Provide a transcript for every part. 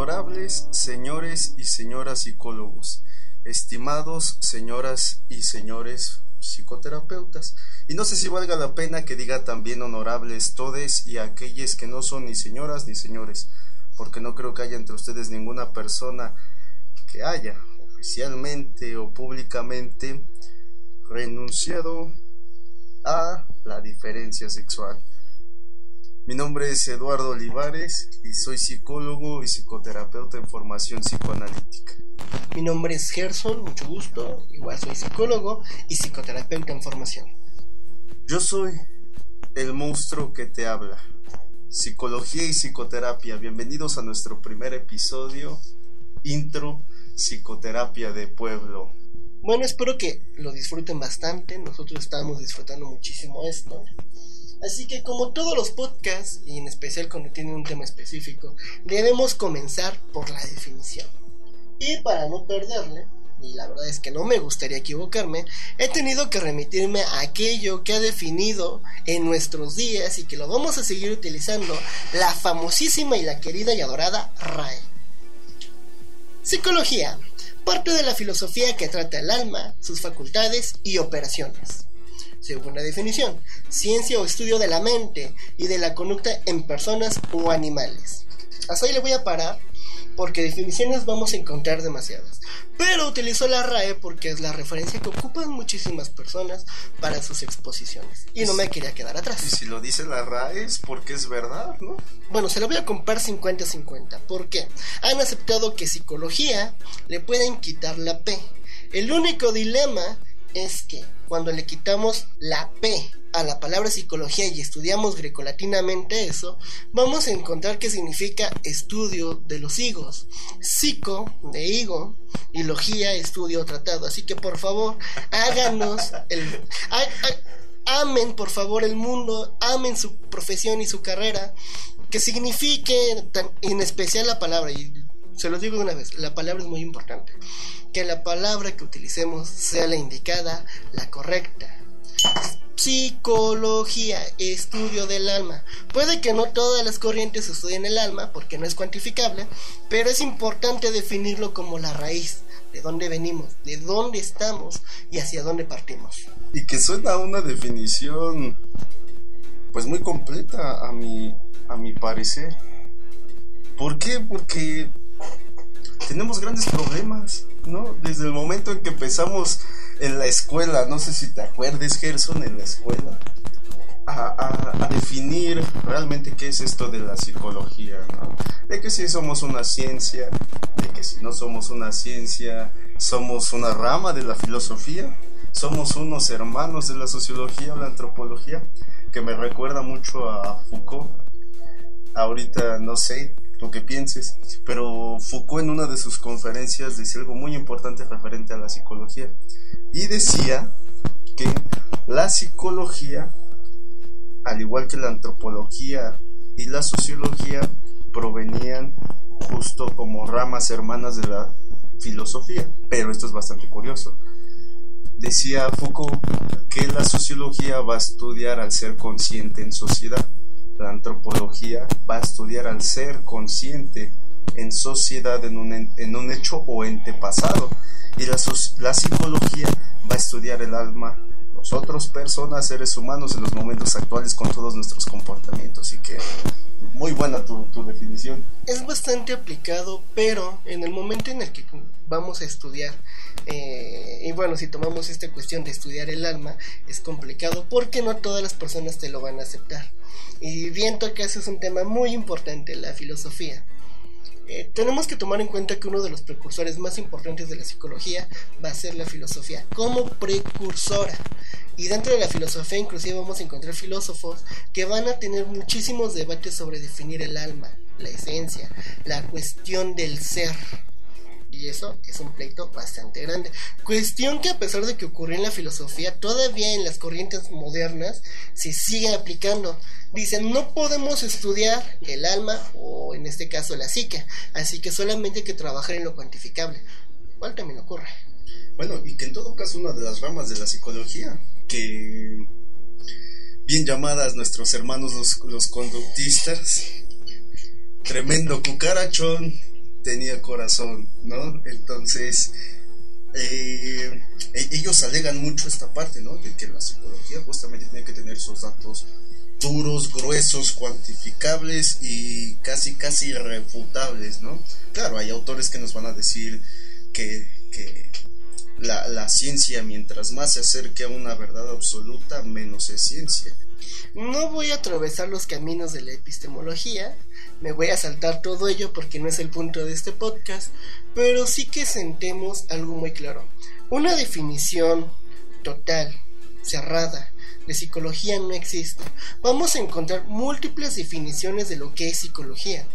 Honorables señores y señoras psicólogos, estimados señoras y señores psicoterapeutas, y no sé si valga la pena que diga también honorables todes y aquellos que no son ni señoras ni señores, porque no creo que haya entre ustedes ninguna persona que haya oficialmente o públicamente renunciado a la diferencia sexual. Mi nombre es Eduardo Olivares y soy psicólogo y psicoterapeuta en formación psicoanalítica. Mi nombre es Gerson, mucho gusto, igual soy psicólogo y psicoterapeuta en formación. Yo soy el monstruo que te habla. Psicología y psicoterapia. Bienvenidos a nuestro primer episodio, intro, psicoterapia de pueblo. Bueno, espero que lo disfruten bastante. Nosotros estamos disfrutando muchísimo esto. Así que como todos los podcasts, y en especial cuando tienen un tema específico, debemos comenzar por la definición. Y para no perderle, y la verdad es que no me gustaría equivocarme, he tenido que remitirme a aquello que ha definido en nuestros días y que lo vamos a seguir utilizando, la famosísima y la querida y adorada RAE. Psicología, parte de la filosofía que trata el alma, sus facultades y operaciones. Según la definición, ciencia o estudio de la mente y de la conducta en personas o animales. Hasta ahí le voy a parar porque definiciones vamos a encontrar demasiadas. Pero utilizo la RAE porque es la referencia que ocupan muchísimas personas para sus exposiciones. Y no me quería quedar atrás. Y si lo dice la RAE es porque es verdad, ¿no? Bueno, se lo voy a comprar 50-50. ¿Por qué? Han aceptado que psicología le pueden quitar la P. El único dilema es que cuando le quitamos la P a la palabra psicología y estudiamos grecolatinamente eso, vamos a encontrar que significa estudio de los higos. Psico, de higo, y logía, estudio tratado. Así que por favor, háganos el... amen por favor el mundo, amen su profesión y su carrera, que signifique tan, en especial la palabra, se los digo una vez, la palabra es muy importante que la palabra que utilicemos sea la indicada, la correcta. Psicología, estudio del alma. Puede que no todas las corrientes estudien el alma porque no es cuantificable, pero es importante definirlo como la raíz, de dónde venimos, de dónde estamos y hacia dónde partimos. Y que suena una definición pues muy completa a mi a mi parecer. ¿Por qué? Porque tenemos grandes problemas, ¿no? Desde el momento en que empezamos en la escuela, no sé si te acuerdes, Gerson, en la escuela, a, definir realmente qué es esto de la psicología, ¿no? De que si somos una ciencia, de que si no somos una ciencia, somos una rama de la filosofía, somos unos hermanos de la sociología o la antropología, que me recuerda mucho a Foucault. Ahorita, no sé, lo que pienses, pero Foucault en una de sus conferencias decía algo muy importante referente a la psicología. Y decía que la psicología, al igual que la antropología y la sociología, provenían justo como ramas hermanas de la filosofía, pero esto es bastante curioso. Decía Foucault que la sociología va a estudiar al ser consciente en sociedad la antropología va a estudiar al ser consciente en sociedad, en un, en un hecho o ente pasado. Y la, la psicología va a estudiar el alma, nosotros personas, seres humanos en los momentos actuales con todos nuestros comportamientos. Y que muy buena tu, tu definición. Es bastante aplicado, pero en el momento en el que vamos a estudiar, eh, y bueno, si tomamos esta cuestión de estudiar el alma, es complicado porque no todas las personas te lo van a aceptar. Y viento que ese es un tema muy importante, la filosofía. Eh, tenemos que tomar en cuenta que uno de los precursores más importantes de la psicología va a ser la filosofía, como precursora. Y dentro de la filosofía inclusive vamos a encontrar filósofos que van a tener muchísimos debates sobre definir el alma, la esencia, la cuestión del ser. Y eso es un pleito bastante grande. Cuestión que a pesar de que ocurrió en la filosofía, todavía en las corrientes modernas se sigue aplicando. Dicen, no podemos estudiar el alma o en este caso la psique, así que solamente hay que trabajar en lo cuantificable. Igual también ocurre. Bueno, y que en todo caso una de las ramas de la psicología, que bien llamadas nuestros hermanos los conductistas, tremendo cucarachón, tenía corazón, ¿no? Entonces, eh, e-, ellos alegan mucho esta parte, ¿no? De que la psicología justamente tiene que tener esos datos duros, gruesos, cuantificables y casi, casi irrefutables, ¿no? Claro, hay autores que nos van a decir que, la, ciencia, mientras más se acerque a una verdad absoluta, menos es ciencia. No voy a atravesar los caminos de la epistemología, me voy a saltar todo ello porque no es el punto de este podcast, pero sí que sentemos algo muy claro. Una definición total, cerrada, de psicología no existe. Vamos a encontrar múltiples definiciones de lo que es psicología.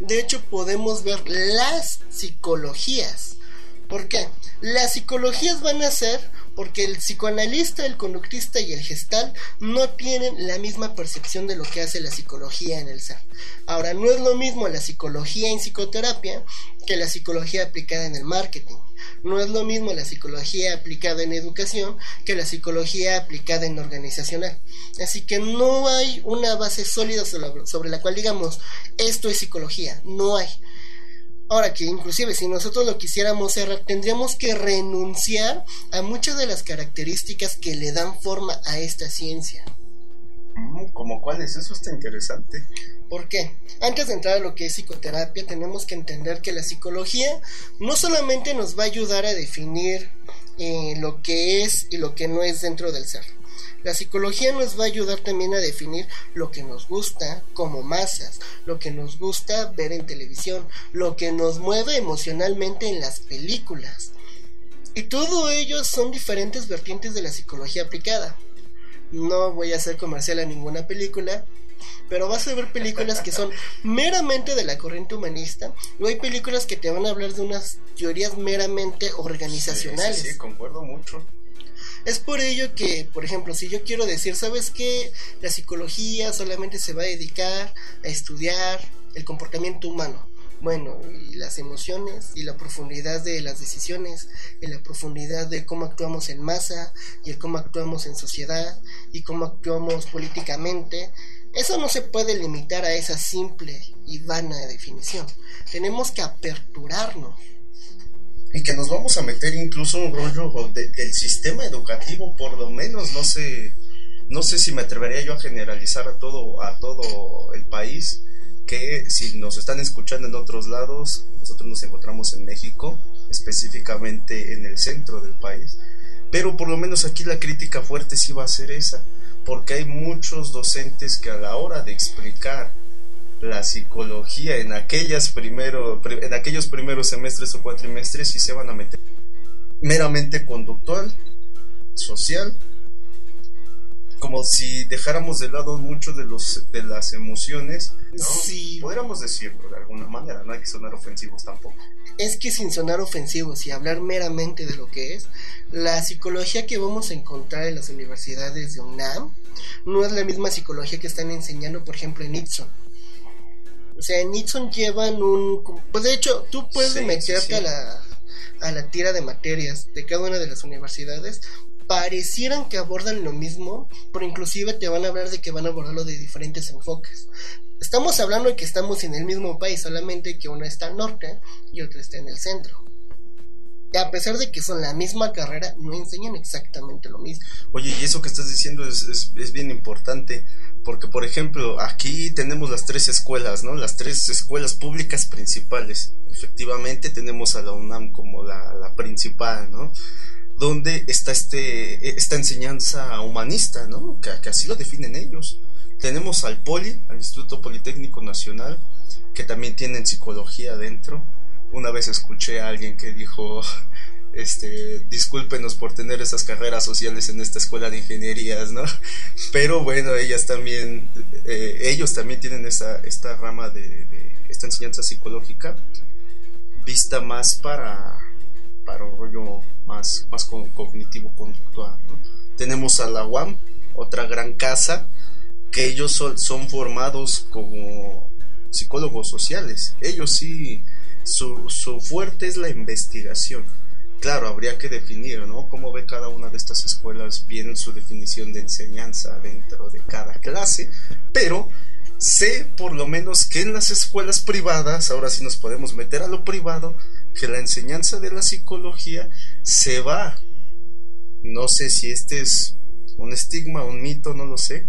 De hecho, podemos ver las psicologías. ¿Por qué? Las psicologías van a ser porque el psicoanalista, el conductista y el gestal no tienen la misma percepción de lo que hace la psicología en el ser. Ahora, no es lo mismo la psicología en psicoterapia que la psicología aplicada en el marketing. No es lo mismo la psicología aplicada en educación que la psicología aplicada en organizacional. Así que no hay una base sólida sobre, la cual digamos, esto es psicología. No hay. Ahora que inclusive si nosotros lo quisiéramos cerrar, tendríamos que renunciar a muchas de las características que le dan forma a esta ciencia. Mm, ¿Como cuáles? Eso está interesante. ¿Por qué? Antes de entrar a lo que es psicoterapia, tenemos que entender que la psicología no solamente nos va a ayudar a definir eh, lo que es y lo que no es dentro del ser. La psicología nos va a ayudar también a definir lo que nos gusta como masas, lo que nos gusta ver en televisión, lo que nos mueve emocionalmente en las películas. Y todo ello son diferentes vertientes de la psicología aplicada. No voy a hacer comercial a ninguna película, pero vas a ver películas que son meramente de la corriente humanista, y hay películas que te van a hablar de unas teorías meramente organizacionales. Sí, sí, concuerdo mucho. Es por ello que, por ejemplo, si yo quiero decir, ¿sabes qué? La psicología solamente se va a dedicar a estudiar el comportamiento humano. Bueno, y las emociones y la profundidad de las decisiones, y la profundidad de cómo actuamos en masa y el cómo actuamos en sociedad y cómo actuamos políticamente, eso no se puede limitar a esa simple y vana definición. Tenemos que aperturarnos y que nos vamos a meter incluso un rollo del sistema educativo, por lo menos, no sé, no sé si me atrevería yo a generalizar a todo, a todo el país, que si nos están escuchando en otros lados, nosotros nos encontramos en México, específicamente en el centro del país, pero por lo menos aquí la crítica fuerte sí va a ser esa, porque hay muchos docentes que a la hora de explicar la psicología en aquellas primero, en aquellos primeros semestres o cuatrimestres y se van a meter meramente conductual, social, como si dejáramos de lado mucho de los de las emociones, sí. podríamos decirlo de alguna manera, no hay que sonar ofensivos tampoco. Es que sin sonar ofensivos y hablar meramente de lo que es, la psicología que vamos a encontrar en las universidades de UNAM no es la misma psicología que están enseñando, por ejemplo, en Itson o sea, en Nixon llevan un... Pues de hecho, tú puedes meterte A, la, a la tira de materias de cada una de las universidades. Parecieran que abordan lo mismo, pero inclusive te van a hablar de que van a abordarlo de diferentes enfoques. Estamos hablando de que estamos en el mismo país, solamente que uno está al norte y otro está en el centro a pesar de que son la misma carrera, no enseñan exactamente lo mismo. Oye, y eso que estás diciendo es, es, bien importante, porque por ejemplo, aquí tenemos las tres escuelas, ¿no? Las tres escuelas públicas principales. Efectivamente tenemos a la UNAM como la, la principal, ¿no? Donde está este, esta enseñanza humanista, ¿no? Que, que así lo definen ellos. Tenemos al POLI, al Instituto Politécnico Nacional, que también tienen psicología dentro una vez escuché a alguien que dijo, este, discúlpenos por tener esas carreras sociales en esta escuela de ingenierías, ¿no? Pero bueno, ellas también, eh, ellos también tienen esta, esta rama de, esta enseñanza psicológica vista más para, para un rollo más, más cognitivo-conductual, ¿no? Tenemos a la UAM, otra gran casa, que ellos son, son formados como psicólogos sociales. Ellos sí su, su fuerte es la investigación. Claro, habría que definir, ¿no? Cómo ve cada una de estas escuelas bien su definición de enseñanza dentro de cada clase, pero sé por lo menos que en las escuelas privadas, ahora sí nos podemos meter a lo privado, que la enseñanza de la psicología se va. No sé si este es un estigma, un mito, no lo sé,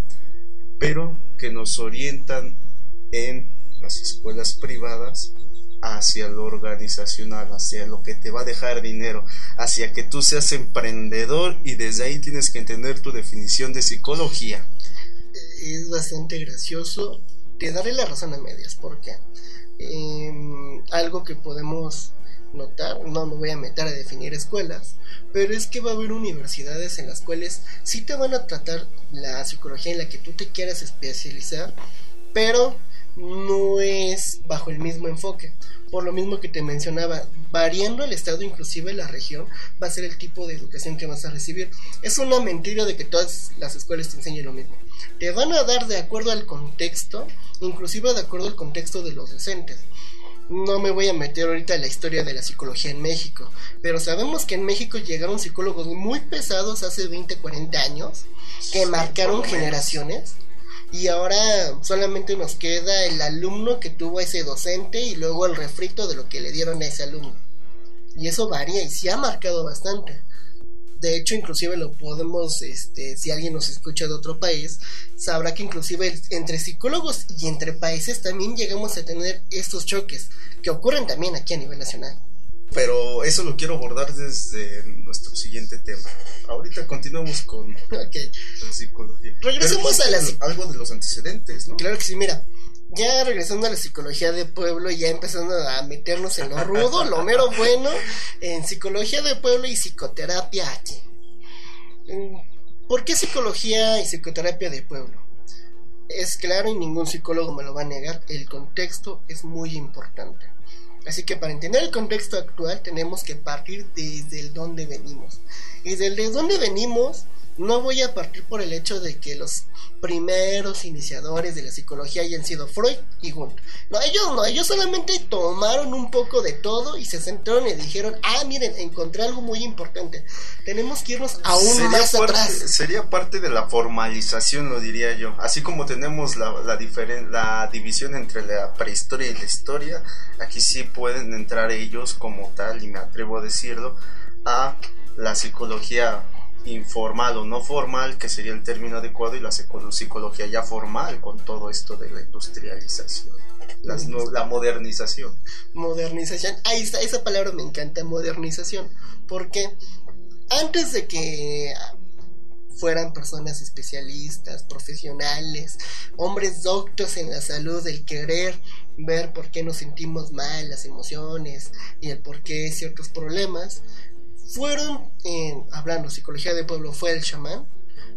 pero que nos orientan en las escuelas privadas hacia lo organizacional, hacia lo que te va a dejar dinero, hacia que tú seas emprendedor y desde ahí tienes que entender tu definición de psicología. Es bastante gracioso. Te daré la razón a medias, porque em, algo que podemos notar, no me voy a meter a definir escuelas, pero es que va a haber universidades en las cuales sí te van a tratar la psicología en la que tú te quieras especializar, pero no es bajo el mismo enfoque. Por lo mismo que te mencionaba, variando el estado, inclusive la región, va a ser el tipo de educación que vas a recibir. Es una mentira de que todas las escuelas te enseñen lo mismo. Te van a dar de acuerdo al contexto, inclusive de acuerdo al contexto de los docentes. No me voy a meter ahorita en la historia de la psicología en México, pero sabemos que en México llegaron psicólogos muy pesados hace 20, 40 años, que marcaron generaciones y ahora solamente nos queda el alumno que tuvo ese docente y luego el refrito de lo que le dieron a ese alumno. Y eso varía y se ha marcado bastante. De hecho, inclusive lo podemos, este, si alguien nos escucha de otro país, sabrá que inclusive entre psicólogos y entre países también llegamos a tener estos choques, que ocurren también aquí a nivel nacional. Pero eso lo quiero abordar desde nuestro siguiente tema. Ahorita continuamos con la psicología. Regresemos a las... Algo de los antecedentes, ¿no? Claro que sí, mira. Ya regresando a la psicología de pueblo, ya empezando a meternos en lo rudo, lo mero bueno, en psicología de pueblo y psicoterapia aquí. ¿Por qué psicología y psicoterapia de pueblo? Es claro y ningún psicólogo me lo va a negar, el contexto es muy importante. Así que para entender el contexto actual tenemos que partir desde el dónde venimos. Y desde dónde venimos no voy a partir por el hecho de que los primeros iniciadores de la psicología hayan sido Freud y Wundt. No, ellos no, ellos solamente tomaron un poco de todo y se centraron y dijeron, ah, miren, encontré algo muy importante. Tenemos que irnos aún más atrás. Sería parte de la formalización, lo diría yo. Así como tenemos la, la, la división entre la prehistoria y la historia, aquí sí pueden entrar ellos como tal, y me atrevo a decirlo, a la psicología informal o no formal, que sería el término adecuado, y la psicología ya formal con todo esto de la industrialización. la modernización. Modernización. Ahí está, esa palabra me encanta, modernización. Porque antes de que fueran personas especialistas, profesionales, hombres doctos en la salud, del querer ver por qué nos sentimos mal, las emociones y el por qué ciertos problemas, fueron, hablando psicología de pueblo, fue el chamán,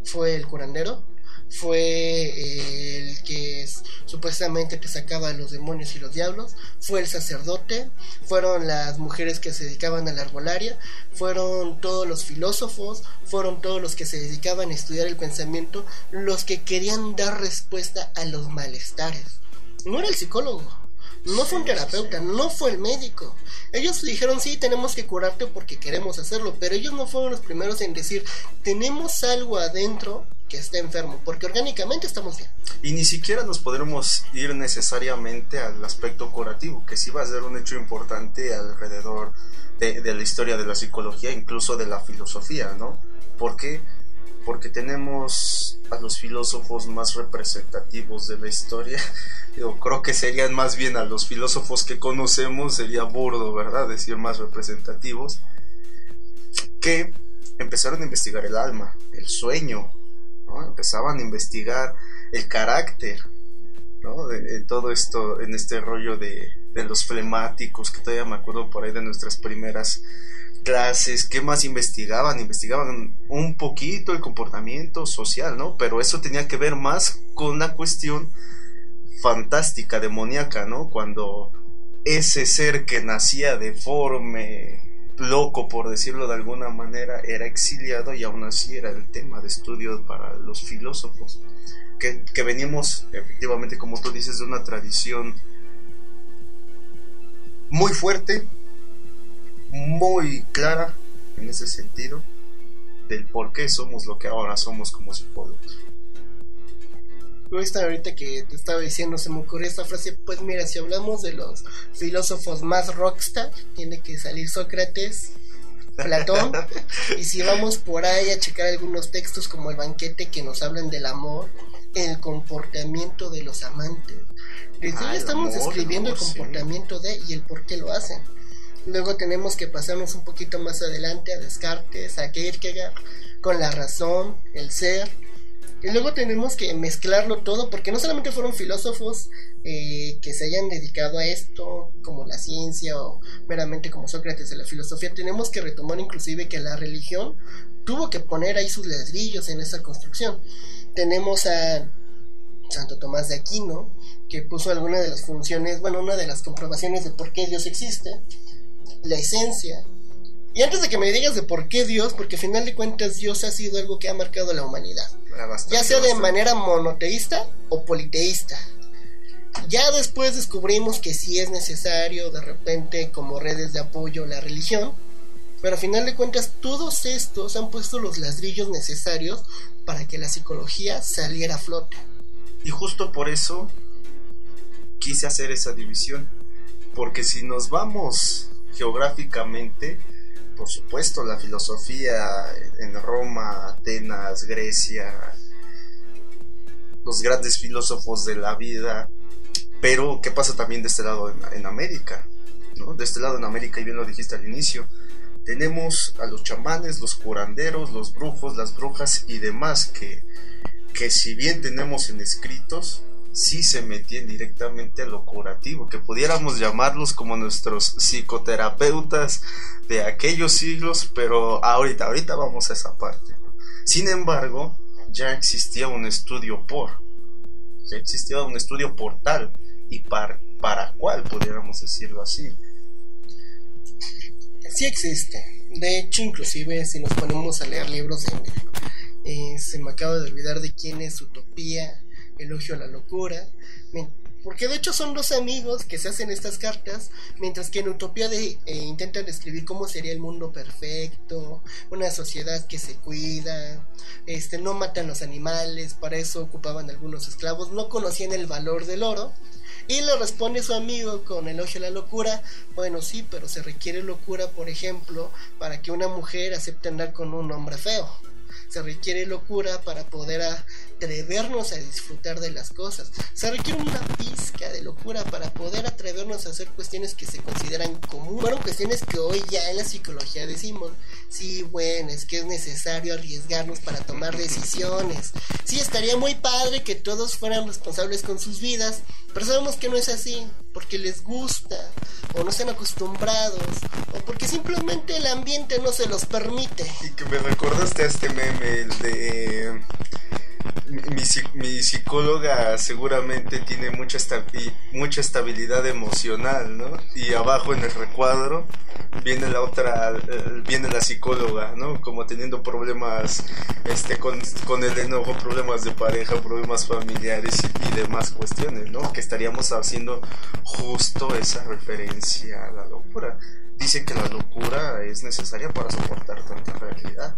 fue el curandero, fue el que supuestamente te sacaba los demonios y los diablos, fue el sacerdote, fueron las mujeres que se dedicaban a la arbolaria, fueron todos los filósofos, fueron todos los que se dedicaban a estudiar el pensamiento, los que querían dar respuesta a los malestares. No era el psicólogo, no fue un terapeuta, no fue el médico. Ellos dijeron, sí, tenemos que curarte porque queremos hacerlo, pero ellos no fueron los primeros en decir, tenemos algo adentro que está enfermo, porque orgánicamente estamos bien. Y ni siquiera nos podremos ir necesariamente al aspecto curativo, que sí va a ser un hecho importante alrededor de, de la historia de la psicología, incluso de la filosofía, ¿no? Porque porque tenemos a los filósofos más representativos de la historia. Yo creo que serían más bien a los filósofos que conocemos, sería burdo, ¿verdad? Decir más representativos, que empezaron a investigar el alma, el sueño, ¿no? empezaban a investigar el carácter, ¿no? De, todo esto, en este rollo de, de los flemáticos, que todavía me acuerdo por ahí de nuestras primeras clases, ¿qué más investigaban? Investigaban un poquito el comportamiento social, ¿no? Pero eso tenía que ver más con la cuestión fantástica, demoníaca, ¿no? Cuando ese ser que nacía deforme, loco por decirlo de alguna manera, era exiliado y aún así era el tema de estudio para los filósofos. Que, que venimos, efectivamente, como tú dices, de una tradición muy fuerte, muy clara en ese sentido del por qué somos lo que ahora somos como psicólogos. Justo ahorita que te estaba diciendo, se me ocurrió esta frase, pues mira, si hablamos de los filósofos más rockstar, tiene que salir Sócrates, Platón, y si vamos por ahí a checar algunos textos como el banquete que nos hablan del amor, el comportamiento de los amantes. Desde ahí estamos escribiendo el comportamiento de y el por qué lo hacen. Luego tenemos que pasarnos un poquito más adelante a Descartes, a Kierkegaard, con la razón, el ser. Y luego tenemos que mezclarlo todo, porque no solamente fueron filósofos eh, que se hayan dedicado a esto, como la ciencia o meramente como Sócrates de la filosofía, tenemos que retomar inclusive que la religión tuvo que poner ahí sus ladrillos en esa construcción. Tenemos a Santo Tomás de Aquino, que puso alguna de las funciones, bueno, una de las comprobaciones de por qué Dios existe, la esencia. Y antes de que me digas de por qué Dios, porque al final de cuentas Dios ha sido algo que ha marcado la humanidad. ya sea de manera monoteísta o politeísta. Ya después descubrimos que sí es necesario de repente como redes de apoyo la religión, pero al final de cuentas todos estos han puesto los ladrillos necesarios para que la psicología saliera a flote. Y justo por eso quise hacer esa división, porque si nos vamos geográficamente, por supuesto, la filosofía en Roma, Atenas, Grecia, los grandes filósofos de la vida, pero ¿qué pasa también de este lado en, América? ¿no? De este lado en América, y bien lo dijiste al inicio, tenemos a los chamanes, los curanderos, los brujos, las brujas y demás que, que si bien tenemos en escritos, sí se metían directamente a lo curativo, que pudiéramos llamarlos como nuestros psicoterapeutas de aquellos siglos, pero ahorita, ahorita vamos a esa parte. Sin embargo, ya existía un estudio por, ya existía un estudio por tal y para, para cuál, pudiéramos decirlo así. Sí existe. De hecho, inclusive si nos ponemos a leer libros de... Eh, se me acaba de olvidar de quién es Utopía, elogio a la locura, porque de hecho son dos amigos que se hacen estas cartas, mientras que en Utopía de, eh, intentan describir cómo sería el mundo perfecto, una sociedad que se cuida, este, no matan los animales, para eso ocupaban algunos esclavos, no conocían el valor del oro. Y le responde su amigo con elogio a la locura, bueno sí, pero se requiere locura, por ejemplo, para que una mujer acepte andar con un hombre feo se requiere locura para poder atrevernos a disfrutar de las cosas. Se requiere una pizca de locura para poder atrevernos a hacer cuestiones que se consideran comunes. Bueno, cuestiones que hoy ya en la psicología decimos, sí, bueno, es que es necesario arriesgarnos para tomar decisiones. Sí, estaría muy padre que todos fueran responsables con sus vidas, pero sabemos que no es así, porque les gusta, o no están acostumbrados, o porque simplemente el ambiente no se los permite. Y que me recordaste a este meme, el de mi, psicóloga seguramente tiene mucha, mucha estabilidad emocional, ¿no? Y abajo en el recuadro viene la otra, viene la psicóloga, ¿no? Como teniendo problemas este, con, el enojo, problemas de pareja, problemas familiares y demás cuestiones, ¿no? Que estaríamos haciendo justo esa referencia a la locura dice que la locura es necesaria para soportar tanta realidad.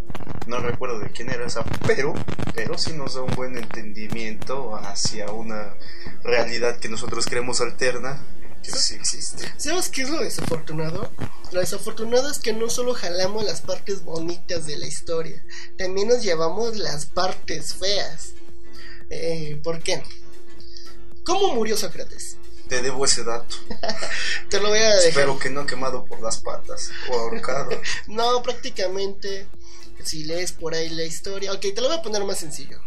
No recuerdo de quién era esa, pero, pero sí nos da un buen entendimiento hacia una realidad que nosotros creemos alterna, que sí existe. ¿Sabes qué es lo desafortunado? Lo desafortunado es que no solo jalamos las partes bonitas de la historia, también nos llevamos las partes feas. Eh, ¿Por qué? ¿Cómo murió Sócrates? Te debo ese dato. te lo voy a dejar. Espero que no quemado por las patas o ahorcado. no, prácticamente, si lees por ahí la historia. Ok, te lo voy a poner más sencillo.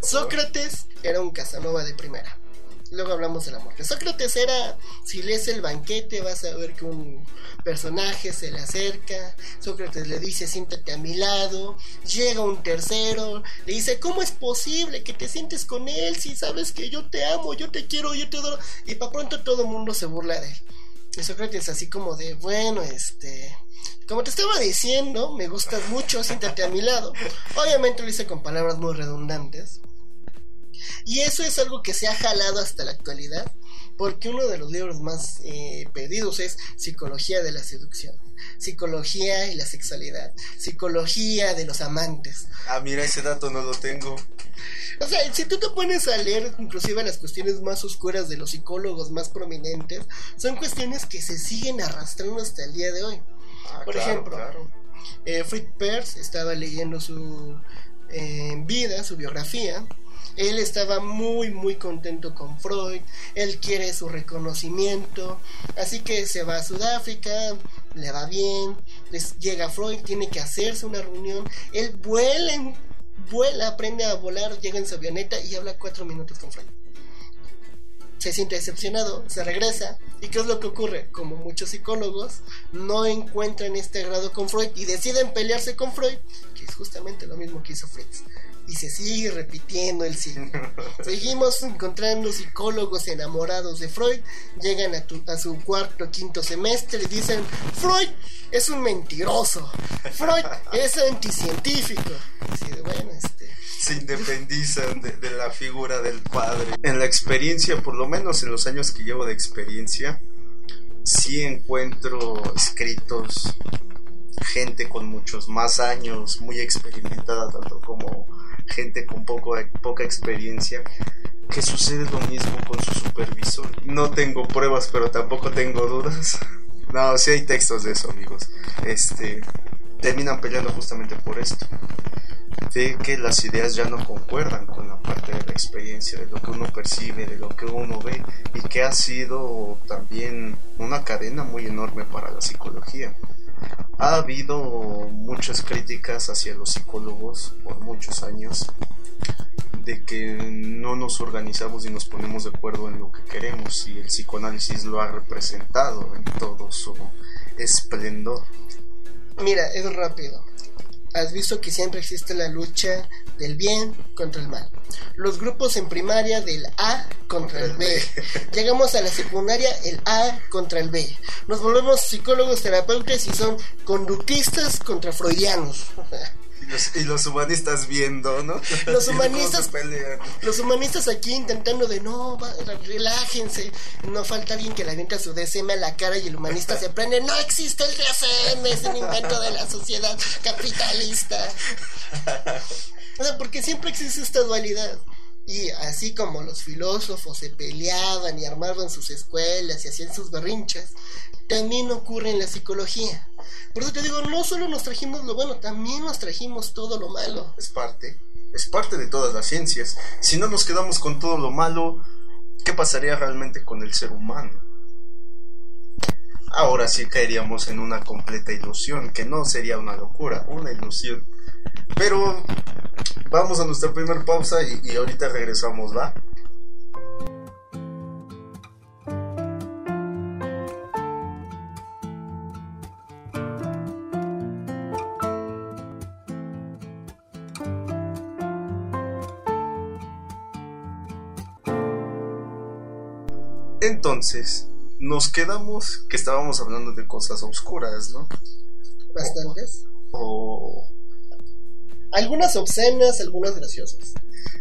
Sócrates era un Casanova de primera. Luego hablamos de la muerte. Sócrates era, si lees el banquete, vas a ver que un personaje se le acerca. Sócrates le dice, siéntate a mi lado. Llega un tercero, le dice, ¿cómo es posible que te sientes con él si sabes que yo te amo, yo te quiero, yo te adoro? Y para pronto todo el mundo se burla de él. Y Sócrates así como de, bueno, este, como te estaba diciendo, me gustas mucho, siéntate a mi lado. Obviamente lo hice con palabras muy redundantes. Y eso es algo que se ha jalado hasta la actualidad. porque uno de los libros más eh, pedidos es Psicología de la Seducción, Psicología y la Sexualidad, Psicología de los Amantes. Ah, mira, ese dato no lo tengo. O sea, si tú te pones a leer inclusive las cuestiones más oscuras de los psicólogos más prominentes, son cuestiones que se siguen arrastrando hasta el día de hoy. Ah, Por claro, ejemplo, claro. eh, Fritz Perls estaba leyendo su eh, vida, su biografía. Él estaba muy muy contento con Freud, él quiere su reconocimiento, así que se va a Sudáfrica, le va bien, llega Freud, tiene que hacerse una reunión, él vuela, vuela, aprende a volar, llega en su avioneta y habla cuatro minutos con Freud. Se siente decepcionado, se regresa. ¿Y qué es lo que ocurre? Como muchos psicólogos no encuentran este grado con Freud y deciden pelearse con Freud, que es justamente lo mismo que hizo Fritz. Y se sigue repitiendo el ciclo. Seguimos encontrando psicólogos enamorados de Freud, llegan a, tu- a su cuarto quinto semestre y dicen, Freud es un mentiroso, Freud es anticientífico. Así de, bueno, este, se independizan de, de la figura del padre. En la experiencia, por lo menos en los años que llevo de experiencia, sí encuentro escritos, gente con muchos más años, muy experimentada, tanto como gente con poco, poca experiencia, que sucede lo mismo con su supervisor. No tengo pruebas, pero tampoco tengo dudas. No, sí hay textos de eso, amigos. Este, terminan peleando justamente por esto de que las ideas ya no concuerdan con la parte de la experiencia, de lo que uno percibe, de lo que uno ve, y que ha sido también una cadena muy enorme para la psicología. Ha habido muchas críticas hacia los psicólogos por muchos años de que no nos organizamos y nos ponemos de acuerdo en lo que queremos y el psicoanálisis lo ha representado en todo su esplendor. Mira, es rápido. Has visto que siempre existe la lucha del bien contra el mal. Los grupos en primaria del A contra el B. Llegamos a la secundaria el A contra el B. Nos volvemos psicólogos terapeutas y son conductistas contra freudianos. Y los, y los humanistas viendo, ¿no? Los humanistas-. Los humanistas aquí intentando de no, va- relájense. No falta alguien que le avienta su DSM a la cara y el humanista se prende. No existe el DSM, es un invento de la sociedad capitalista. O sea, porque siempre existe esta dualidad. Y así como los filósofos se peleaban y armaban sus escuelas y hacían sus berrinches, también ocurre en la psicología. Por eso te digo, no solo nos trajimos lo bueno, también nos trajimos todo lo malo. Es parte, es parte de todas las ciencias. Si no nos quedamos con todo lo malo, ¿qué pasaría realmente con el ser humano? Ahora sí caeríamos en una completa ilusión, que no sería una locura, una ilusión. Pero vamos a nuestra primera pausa y, y ahorita regresamos, ¿va? Entonces, nos quedamos que estábamos hablando de cosas oscuras, ¿no? Bastantes. O Algunas obscenas, algunas graciosas.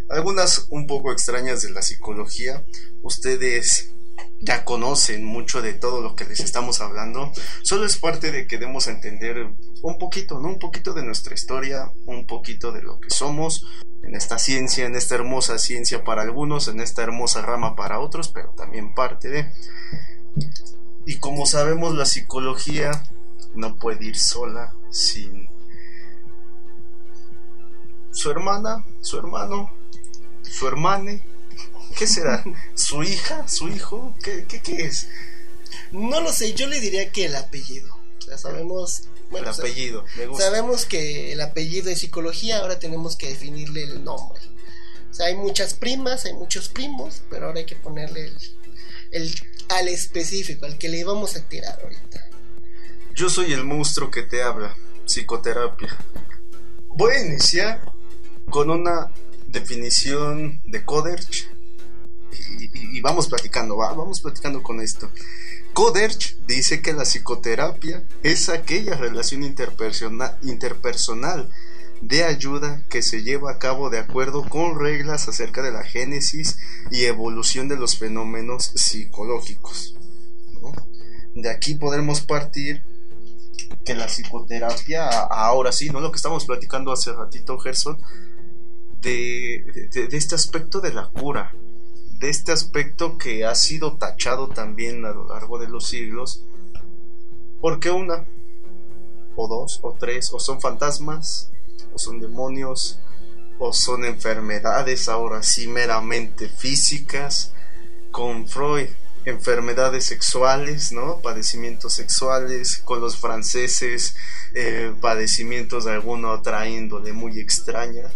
algunas un poco extrañas de la psicología. Ustedes ya conocen mucho de todo lo que les estamos hablando. Solo es parte de que demos a entender un poquito, ¿no? Un poquito de nuestra historia, un poquito de lo que somos en esta ciencia, en esta hermosa ciencia para algunos, en esta hermosa rama para otros, pero también parte de... Y como sabemos, la psicología no puede ir sola sin su hermana, su hermano, su hermane. ¿Qué será? ¿Su hija? ¿Su hijo? ¿Qué, qué, qué es? No lo sé, yo le diría que el apellido. O sea, sabemos. Bueno, el apellido. Me gusta. sabemos que el apellido es psicología, ahora tenemos que definirle el nombre. O sea, hay muchas primas, hay muchos primos, pero ahora hay que ponerle el, el al específico, al que le íbamos a tirar ahorita. Yo soy el monstruo que te habla. Psicoterapia. Voy a iniciar con una definición de Coderch. Y, vamos platicando, ¿va? Vamos platicando con esto. Coderch dice que la psicoterapia es aquella relación interpersona- interpersonal de ayuda que se lleva a cabo de acuerdo con reglas acerca de la génesis y evolución de los fenómenos psicológicos. De aquí podremos partir que la psicoterapia, ahora sí, ¿no? Lo que estamos platicando hace ratito, Gerson, de, este aspecto de la cura, de este aspecto que ha sido tachado también a lo largo de los siglos, porque una, o dos, o tres, o son fantasmas, o son demonios, o son enfermedades ahora sí meramente físicas, con Freud enfermedades sexuales, ¿no? Padecimientos sexuales, con los franceses, eh, padecimientos de alguna otra índole muy extraña.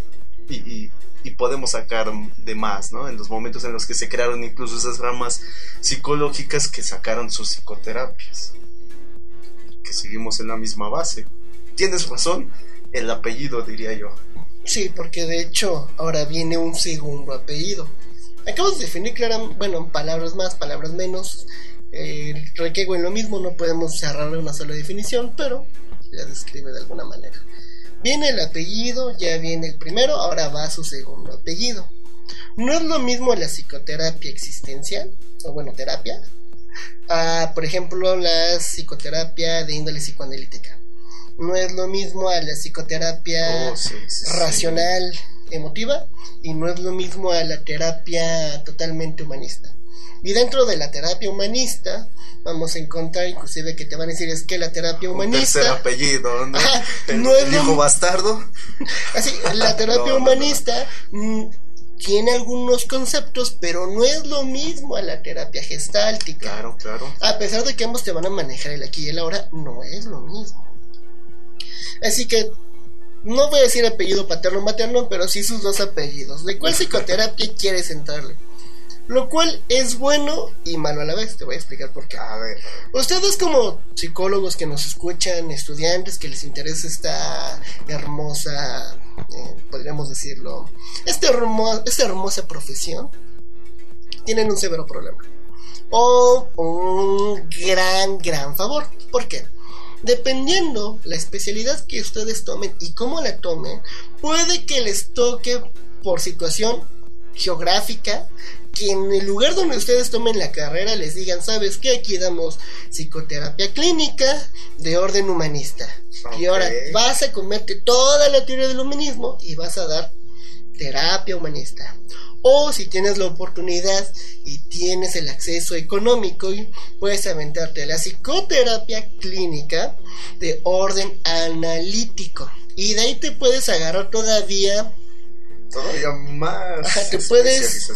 Y, podemos sacar de más, ¿no? En los momentos en los que se crearon incluso esas ramas psicológicas que sacaron sus psicoterapias. Que seguimos en la misma base. Tienes razón, el apellido diría yo. Sí, porque de hecho ahora viene un segundo apellido Acabamos de definir claramente, bueno, palabras más, palabras menos. Eh, en lo mismo, no podemos cerrarle una sola definición, pero la describe de alguna manera. Viene el apellido, ya viene el primero, ahora va su segundo apellido. No es lo mismo la psicoterapia existencial, o bueno, terapia, a, por ejemplo, la psicoterapia de índole psicoanalítica. No es lo mismo a la psicoterapia oh, racional, emotiva y no es lo mismo a la terapia totalmente humanista. Y dentro de la terapia humanista vamos a encontrar inclusive que te van a decir es que la terapia humanista... Un apellido, ¿no? hijo bastardo. Así, la terapia humanista mm, tiene algunos conceptos, pero no es lo mismo a la terapia gestáltica. Claro, claro. A pesar de que ambos te van a manejar el aquí y el ahora, no es lo mismo. Así que no voy a decir apellido paterno materno, pero sí sus dos apellidos. ¿De cuál psicoterapia quieres entrarle? Lo cual es bueno y malo a la vez. Te voy a explicar por qué. A ver. Ustedes como psicólogos que nos escuchan, estudiantes que les interesa esta hermosa, eh, podríamos decirlo, esta, esta hermosa profesión, tienen un severo problema. O un gran, gran favor. ¿Por qué? Dependiendo la especialidad que ustedes tomen y cómo la tomen, puede que les toque por situación geográfica que en el lugar donde ustedes tomen la carrera les digan, sabes que aquí damos psicoterapia clínica de orden humanista. Y ahora vas a comerte toda la teoría del humanismo y vas a dar terapia humanista. O si tienes la oportunidad y tienes el acceso económico, puedes aventarte la psicoterapia clínica de orden analítico. Y de ahí te puedes agarrar todavía todavía más te puedes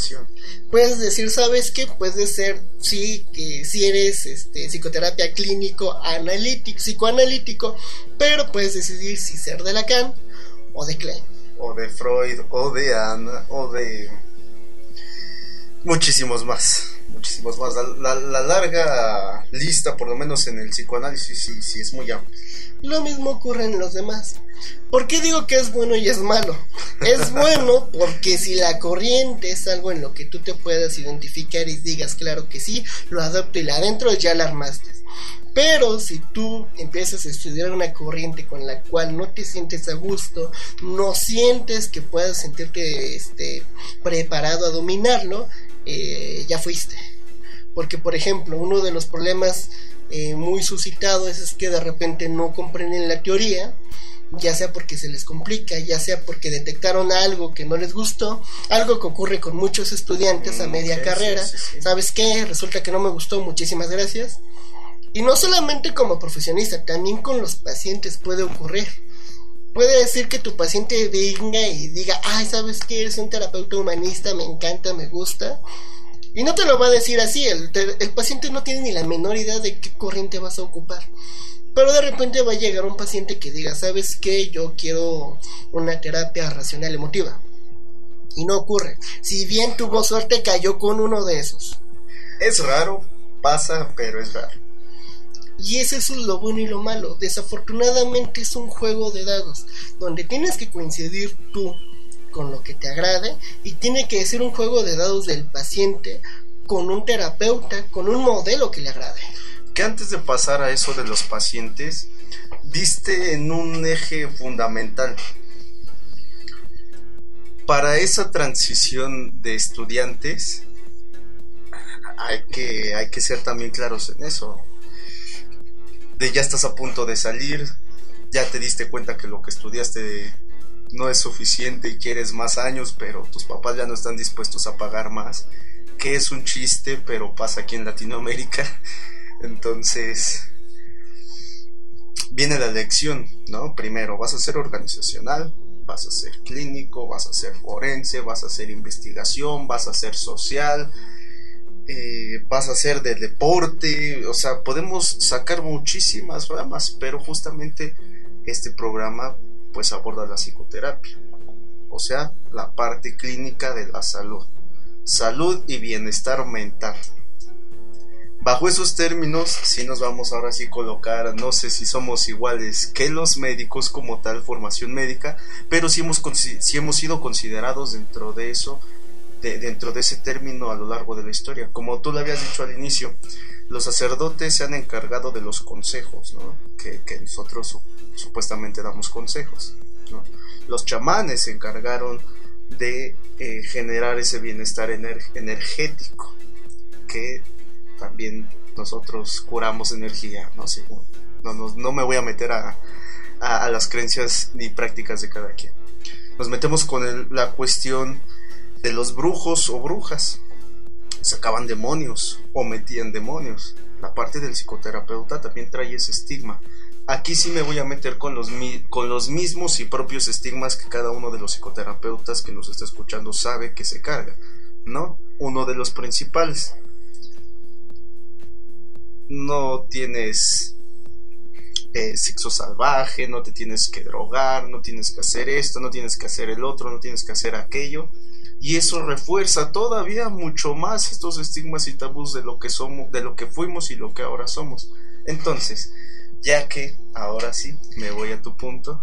puedes decir sabes qué puede ser sí que si eres este psicoterapia clínico analítico psicoanalítico pero puedes decidir si ser de Lacan o de Klein. O de Freud o de Anna o de Muchísimos más, muchísimos más. La, larga lista, por lo menos en el psicoanálisis, sí, sí es muy amplia. Lo mismo ocurre en los demás. ¿Por qué digo que es bueno y es malo? Es bueno porque si la corriente es algo en lo que tú te puedas identificar y digas, claro que sí, lo adopto y la adentro, ya la armaste. Pero si tú empiezas a estudiar una corriente con la cual no te sientes a gusto, no sientes que puedas sentirte este, preparado a dominarlo, eh, ya fuiste. Porque, por ejemplo, uno de los problemas eh, muy suscitados es que de repente no comprenden la teoría, ya sea porque se les complica, ya sea porque detectaron algo que no les gustó, algo que ocurre con muchos estudiantes a mm, media carrera. ¿Sabes qué? Resulta que no me gustó, muchísimas gracias. Y no solamente como profesionista, también con los pacientes puede ocurrir. Puede decir que tu paciente venga y diga, ay, ¿sabes qué? Eres un terapeuta humanista, me encanta, me gusta. Y no te lo va a decir así, el, el paciente no tiene ni la menor idea de qué corriente vas a ocupar. Pero de repente va a llegar un paciente que diga, ¿sabes qué? Yo quiero una terapia racional emotiva. Y no ocurre. Si bien tuvo suerte, cayó con uno de esos. Es raro, pasa, pero es raro. Y eso es lo bueno y lo malo. Desafortunadamente es un juego de dados, donde tienes que coincidir tú con lo que te agrade y tiene que ser un juego de dados del paciente con un terapeuta, con un modelo que le agrade. Que antes de pasar a eso de los pacientes, diste en un eje fundamental. para esa transición de estudiantes hay que, hay que ser también claros en eso. De ya estás a punto de salir, ya te diste cuenta que lo que estudiaste no es suficiente y quieres más años, pero tus papás ya no están dispuestos a pagar más, que es un chiste, pero pasa aquí en Latinoamérica. Entonces, viene la lección, ¿no? Primero, vas a ser organizacional, vas a ser clínico, vas a ser forense, vas a hacer investigación, vas a ser social, eh, vas a ser de deporte, o sea, podemos sacar muchísimas ramas, pero justamente este programa pues aborda la psicoterapia, o sea, la parte clínica de la salud, salud y bienestar mental. Bajo esos términos, sí nos vamos ahora sí colocar, no sé si somos iguales que los médicos como tal, formación médica, pero sí hemos, hemos sido considerados dentro de eso, dentro de ese término a lo largo de la historia. Como tú lo habías dicho al inicio, los sacerdotes se han encargado de los consejos, que, nosotros supuestamente damos consejos. Los chamanes se encargaron de eh, generar ese bienestar energético que también nosotros curamos energía, no sé, no, no, me voy a meter a, a, las creencias ni prácticas de cada quien. Nos metemos con la cuestión de los brujos o brujas. Sacaban demonios o metían demonios. La parte del psicoterapeuta también trae ese estigma. Aquí sí me voy a meter con los, con los mismos y propios estigmas que cada uno de los psicoterapeutas que nos está escuchando sabe que se carga, ¿no? Uno de los principales, no tienes eh, sexo salvaje, no te tienes que drogar, no tienes que hacer esto, no tienes que hacer el otro, no tienes que hacer aquello. Y eso refuerza todavía mucho más estos estigmas y tabús de lo que somos, de lo que fuimos y lo que ahora somos. Entonces, ya que ahora sí me voy a tu punto,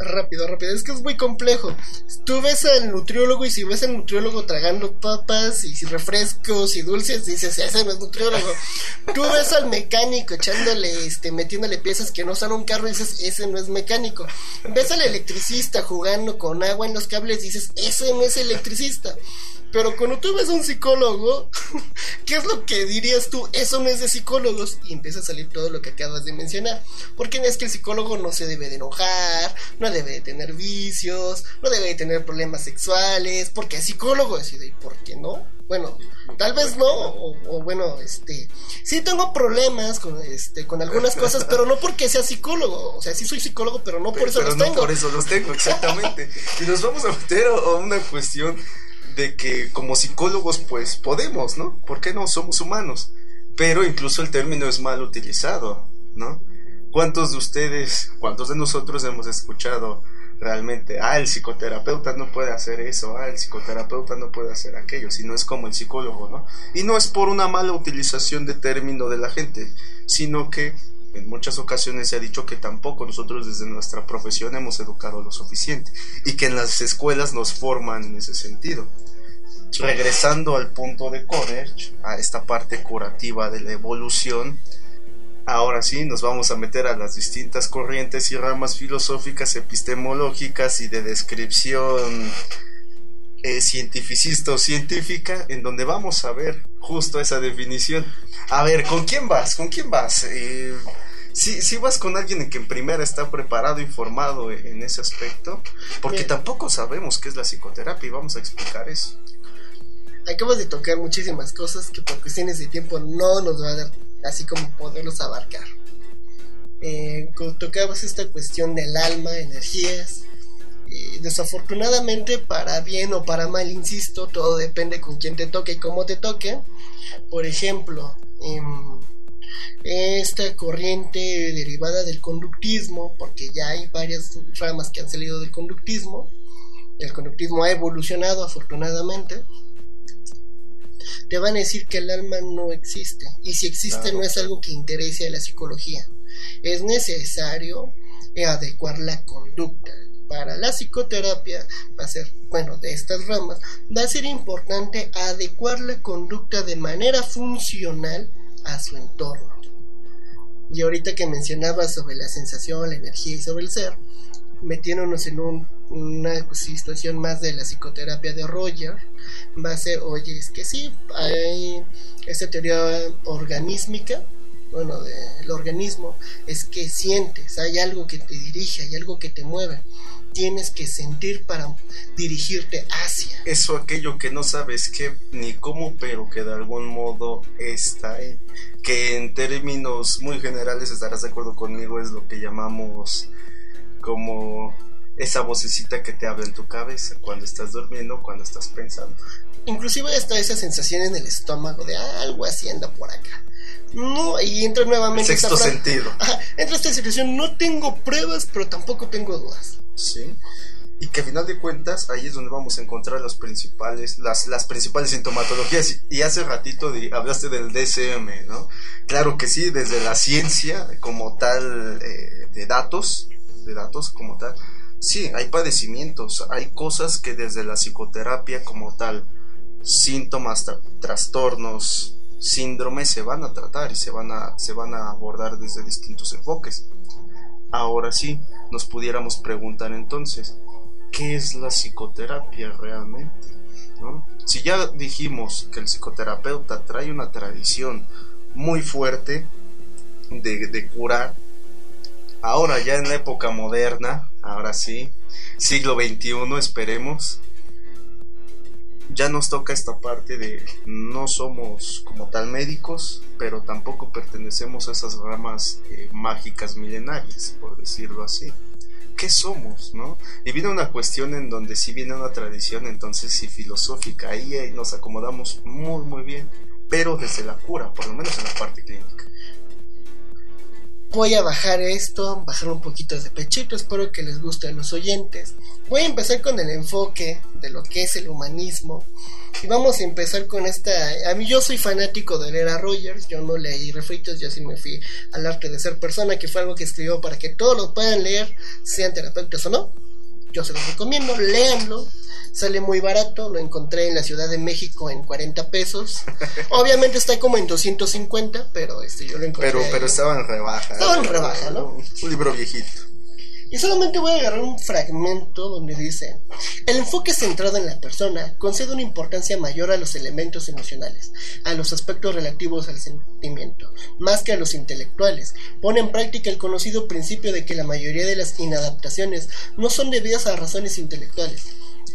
rápido, rápido. Es que es muy complejo. Tú ves al nutriólogo y si ves al nutriólogo tragando papas y refrescos y dulces, dices, ese no es nutriólogo. Tú ves al mecánico echándole, este, metiéndole piezas que no son un carro y dices, ese no es mecánico. Ves al electricista jugando con agua en los cables y dices, ese no es electricista. Pero cuando tú ves a un psicólogo, ¿qué es lo que dirías tú? Eso no es de psicólogos. Y empieza a salir todo lo que acabas de mencionar. Porque es que el psicólogo no se debe de enojar, no debe de tener vicios, no debe de tener problemas sexuales, porque es psicólogo. ¿y por qué no? Bueno, tal vez no, o, bueno, este, sí tengo problemas con, este, con algunas cosas, pero no porque sea psicólogo, o sea, sí soy psicólogo, pero no por eso los tengo. Por eso los tengo, exactamente. y nos vamos a meter a una cuestión de que como psicólogos pues podemos, ¿no? ¿Por qué no? Somos humanos. Pero incluso el término es mal utilizado, ¿no? ¿Cuántos de ustedes, cuántos de nosotros hemos escuchado realmente, ah, el psicoterapeuta no puede hacer eso, ah, el psicoterapeuta no puede hacer aquello, si no es como el psicólogo, ¿no? Y no es por una mala utilización de término de la gente, sino que en muchas ocasiones se ha dicho que tampoco nosotros desde nuestra profesión hemos educado lo suficiente y que en las escuelas nos forman en ese sentido. Regresando al punto de Coderch, a esta parte curativa de la evolución, ahora sí nos vamos a meter a las distintas corrientes y ramas filosóficas, epistemológicas y de descripción eh, cientificista o científica, en donde vamos a ver justo esa definición. A ver, ¿con quién vas? ¿Con quién vas? Eh, si, vas con alguien que en primera está preparado y formado en ese aspecto, porque tampoco sabemos qué es la psicoterapia y vamos a explicar eso. Acabas de tocar muchísimas cosas que por cuestiones de tiempo no nos va a dar así como poderlos abarcar. Eh, tocabas esta cuestión del alma, energías, desafortunadamente, para bien o para mal, insisto, todo depende con quién te toque y cómo te toque. Por ejemplo, em, esta corriente derivada del conductismo, porque ya hay varias ramas que han salido del conductismo, el conductismo ha evolucionado afortunadamente, te van a decir que el alma no existe, y si existe no es algo que interese a la psicología. Es necesario adecuar la conducta, para la psicoterapia va a ser, bueno, de estas ramas, va a ser importante adecuar la conducta de manera funcional a su entorno. Y ahorita que mencionaba sobre la sensación, la energía y sobre el ser, metiéndonos en una situación más de la psicoterapia de Roger, va a ser, oye, es que sí, hay esta teoría organísmica, bueno, del organismo, es que sientes, hay algo que te dirige, hay algo que te mueve. Tienes que sentir para dirigirte hacia. Eso, aquello que no sabes qué ni cómo, pero que de algún modo está. Que en términos muy generales estarás de acuerdo conmigo, es lo que llamamos como esa vocecita que te habla en tu cabeza cuando estás durmiendo, cuando estás pensando. Inclusive está esa sensación en el estómago de ah, algo haciendo por acá. No, y entra nuevamente. sexto sentido. entra esta situación, no tengo pruebas, pero tampoco tengo dudas. Sí. Y que a final de cuentas ahí es donde vamos a encontrar los principales, las, las principales sintomatologías. Y hace ratito hablaste del DSM, ¿no? Claro que sí, desde la ciencia como tal eh, de datos, de datos como tal. Sí, hay padecimientos, hay cosas que desde la psicoterapia como tal, síntomas, trastornos, síndromes se van a tratar y se van a, se van a abordar desde distintos enfoques. Ahora sí, nos pudiéramos preguntar entonces, ¿qué es la psicoterapia realmente? Si ya dijimos que el psicoterapeuta trae una tradición muy fuerte de curar, ahora ya en la época moderna, ahora sí, siglo XXI esperemos, ya nos toca esta parte de no somos como tal médicos, pero tampoco pertenecemos a esas ramas eh, mágicas milenarias, por decirlo así. ¿Qué somos, no? Y viene una cuestión en donde sí viene una tradición, entonces sí filosófica, ahí, ahí nos acomodamos muy, muy bien, pero desde la cura, por lo menos en la parte clínica voy a bajar esto, bajar un poquito de pechito, espero que les guste a los oyentes. Voy a empezar con el enfoque de lo que es el humanismo. Y vamos a empezar con esta... A mí yo soy fanático de leer a Rogers, yo no leí refritos, yo sí me fui al arte de ser persona, que fue algo que escribió para que todos lo puedan leer, sean terapeutas o no. Yo se los recomiendo, léanlo, sale muy barato, lo encontré en la Ciudad de México en 40 pesos. Obviamente está como en 250, pero este yo lo encontré. Pero, pero estaba en rebaja. Estaba en rebaja, ¿no? Un libro viejito. Y solamente voy a agarrar un fragmento donde dice, el enfoque centrado en la persona concede una importancia mayor a los elementos emocionales, a los aspectos relativos al sentimiento, más que a los intelectuales. Pone en práctica el conocido principio de que la mayoría de las inadaptaciones no son debidas a razones intelectuales,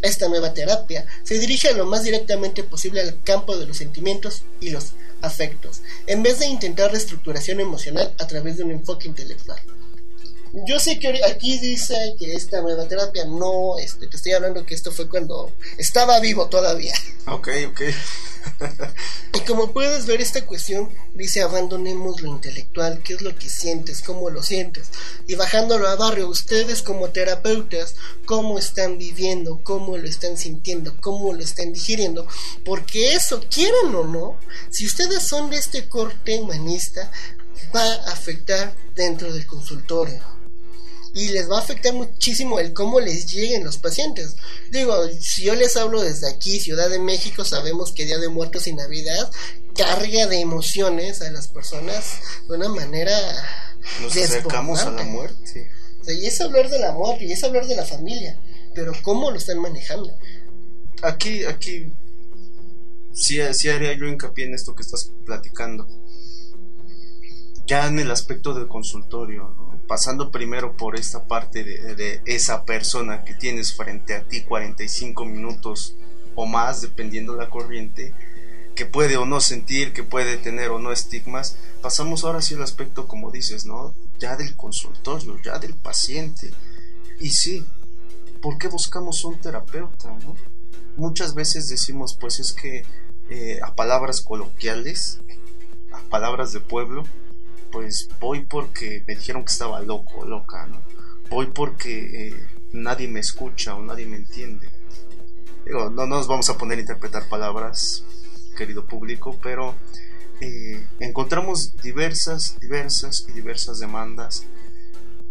esta nueva terapia se dirige lo más directamente posible al campo de los sentimientos y los afectos, en vez de intentar reestructuración emocional a través de un enfoque intelectual. Yo sé que aquí dice que esta nueva terapia no, este, te estoy hablando que esto fue cuando estaba vivo todavía. Ok, ok. y como puedes ver, esta cuestión dice abandonemos lo intelectual, qué es lo que sientes, cómo lo sientes. Y bajándolo a barrio, ustedes como terapeutas, cómo están viviendo, cómo lo están sintiendo, cómo lo están digiriendo. Porque eso, quieran o no, si ustedes son de este corte humanista, va a afectar dentro del consultorio y les va a afectar muchísimo el cómo les lleguen los pacientes. Digo, si yo les hablo desde aquí, Ciudad de México, sabemos que Día de Muertos y Navidad carga de emociones a las personas de una manera... Nos acercamos a la muerte. y es hablar de la muerte y es hablar de la familia, pero cómo lo están manejando. Aquí, aquí, sí, sí haría yo hincapié en esto que estás platicando. Ya en el aspecto del consultorio, ¿no? Pasando primero por esta parte de, esa persona que tienes frente a ti 45 minutos o más, dependiendo la corriente, que puede o no sentir, que puede tener o no estigmas, pasamos ahora sí al aspecto, como dices, ¿no? Ya del consultorio, ya del paciente. Y sí, ¿por qué buscamos un terapeuta, no? Muchas veces decimos, pues es que eh, a palabras coloquiales, a palabras de pueblo, pues voy porque me dijeron que estaba loco, loca, ¿no? Voy porque eh, nadie me escucha o nadie me entiende. Digo, no, nos vamos a poner a interpretar palabras, querido público, pero eh, encontramos diversas, diversas y diversas demandas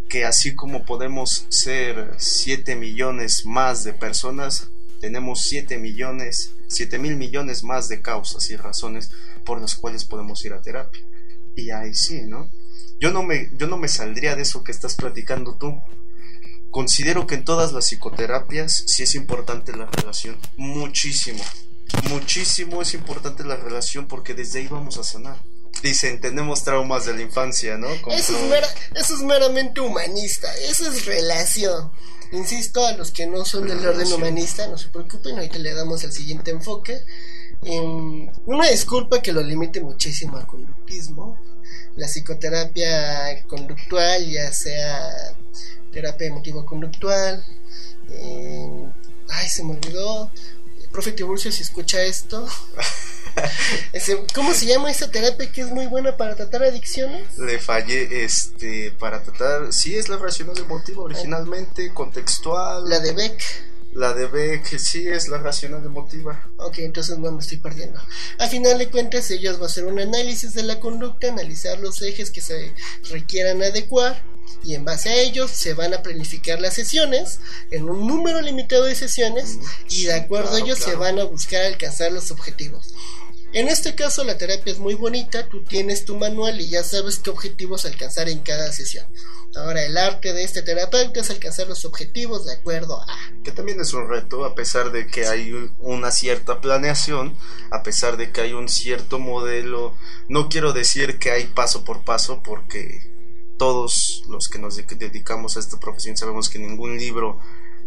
que así como podemos ser 7 millones más de personas, tenemos 7 millones, 7 mil millones más de causas y razones por las cuales podemos ir a terapia. Y ahí sí, ¿no? Yo no me, yo no me saldría de eso que estás platicando tú. considero que en todas las psicoterapias sí es importante la relación, muchísimo, muchísimo es importante la relación porque desde ahí vamos a sanar. Dicen, tenemos traumas de la infancia, ¿no? Eso es, eso es meramente humanista, eso es relación. Insisto, a los que no son del orden humanista, no se preocupen, ahorita le damos el siguiente enfoque. Una disculpa que lo limite muchísimo al conductismo. La psicoterapia conductual, ya sea terapia emotivo-conductual. Eh, ay, se me olvidó. profe Tiburcio, si escucha esto. ¿Cómo se llama esa terapia que es muy buena para tratar adicciones? Le fallé, este, para tratar, sí es la racional emotiva originalmente, contextual. La de Beck. La de Beck, sí es la racional emotiva. Ok, entonces no me estoy perdiendo. A final de cuentas, ellos van a hacer un análisis de la conducta, analizar los ejes que se requieran adecuar y en base a ellos se van a planificar las sesiones en un número limitado de sesiones y de acuerdo a ellos se van a buscar alcanzar los objetivos. En este caso la terapia es muy bonita, tú tienes tu manual y ya sabes qué objetivos alcanzar en cada sesión. Ahora el arte de este terapeuta es alcanzar los objetivos de acuerdo a... Que también es un reto, a pesar de que hay una cierta planeación, a pesar de que hay un cierto modelo, no quiero decir que hay paso por paso porque todos los que nos dedicamos a esta profesión sabemos que ningún libro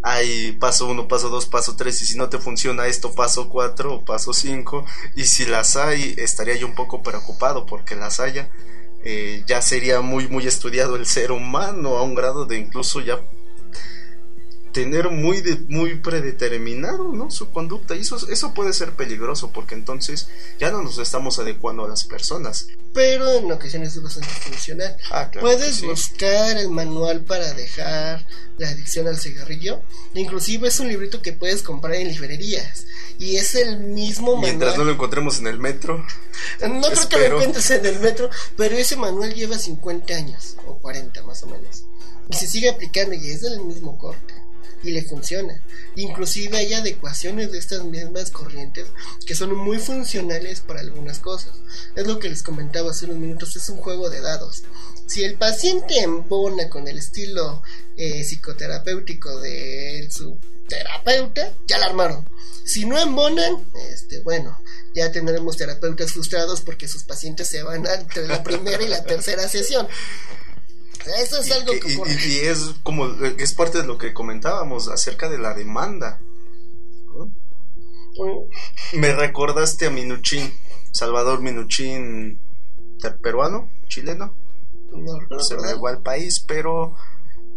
hay paso 1, paso 2, paso 3 y si no te funciona esto, paso 4 o paso 5 y si las hay estaría yo un poco preocupado porque las haya. Eh, ya sería muy muy estudiado el ser humano a un grado de incluso ya tener muy, muy predeterminado ¿no? su conducta y eso, eso puede ser peligroso porque entonces ya no nos estamos adecuando a las personas. Pero en ocasiones es bastante funcional. Ah, Puedes buscar el manual para dejar la adicción al cigarrillo. Inclusive es un librito que puedes comprar en librerías. Y es el mismo manual. Mientras no lo encontremos en el metro. No creo que lo encuentres en el metro, pero ese manual lleva 50 años, o 40 más o menos. Y se sigue aplicando y es del mismo corte y le funciona. Inclusive hay adecuaciones de estas mismas corrientes que son muy funcionales para algunas cosas. Es lo que les comentaba hace unos minutos, es un juego de dados. Si el paciente embona con el estilo eh, psicoterapéutico de su terapeuta, ya la armaron. Si no embonan, este, bueno, ya tendremos terapeutas frustrados porque sus pacientes se van entre la primera y la tercera sesión. Eso es algo que y, es como es parte de lo que comentábamos acerca de la demanda. Me recordaste a Minuchín, Salvador Minuchín, peruano, chileno. No, se me igual país, pero